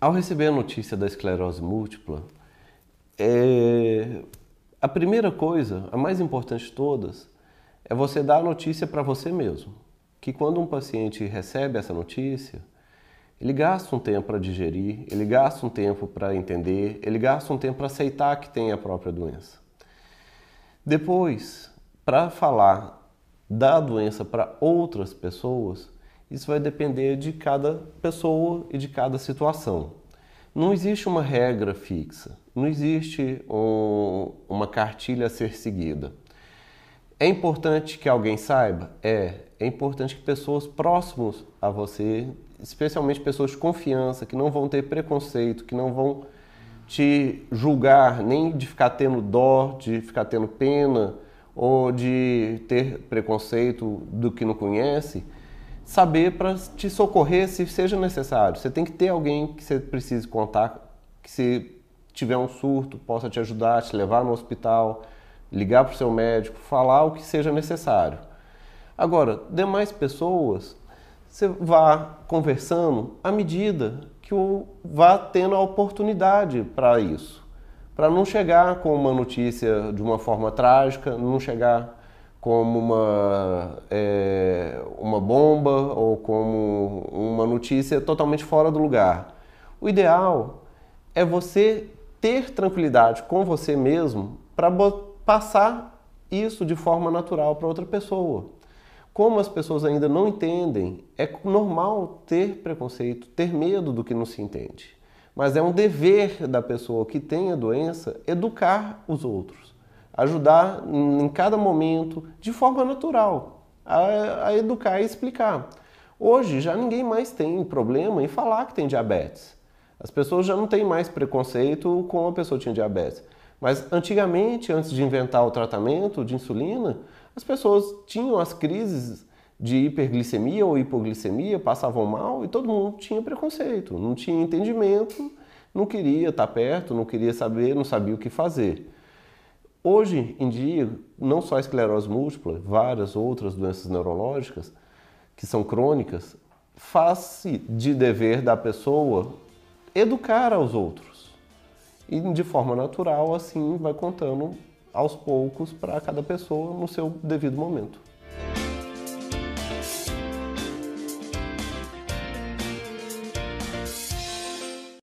Ao receber a notícia da esclerose múltipla, é... a primeira coisa, a mais importante de todas, é você dar a notícia para você mesmo. Que quando um paciente recebe essa notícia, ele gasta um tempo para digerir, ele gasta um tempo para entender, ele gasta um tempo para aceitar que tem a própria doença. Depois, para falar da doença para outras pessoas, isso vai depender de cada pessoa e de cada situação. Não existe uma regra fixa, não existe um, uma cartilha a ser seguida. É importante que alguém saiba? É. É importante que pessoas próximas a você, especialmente pessoas de confiança, que não vão ter preconceito, que não vão te julgar, nem de ficar tendo dó, de ficar tendo pena ou de ter preconceito do que não conhece, saber para te socorrer se seja necessário. Você tem que ter alguém que você precise contar, que se tiver um surto possa te ajudar, te levar no hospital, ligar para o seu médico, falar o que seja necessário. Agora, demais pessoas, você vá conversando à medida que o vá tendo a oportunidade para isso. Para não chegar com uma notícia de uma forma trágica, não chegar como uma, é, uma bomba ou como uma notícia totalmente fora do lugar. O ideal é você ter tranquilidade com você mesmo para passar isso de forma natural para outra pessoa. Como as pessoas ainda não entendem, é normal ter preconceito, ter medo do que não se entende. Mas é um dever da pessoa que tem a doença educar os outros, ajudar em cada momento, de forma natural, a, a educar e explicar. Hoje já ninguém mais tem problema em falar que tem diabetes. As pessoas já não têm mais preconceito com a pessoa que tinha diabetes. Mas antigamente, antes de inventar o tratamento de insulina, as pessoas tinham as crises de hiperglicemia ou hipoglicemia, passavam mal e todo mundo tinha preconceito, não tinha entendimento, não queria estar perto, não queria saber, não sabia o que fazer. Hoje em dia, não só a esclerose múltipla, várias outras doenças neurológicas que são crônicas, faz-se de dever da pessoa educar aos outros e de forma natural, assim, vai contando aos poucos para cada pessoa no seu devido momento.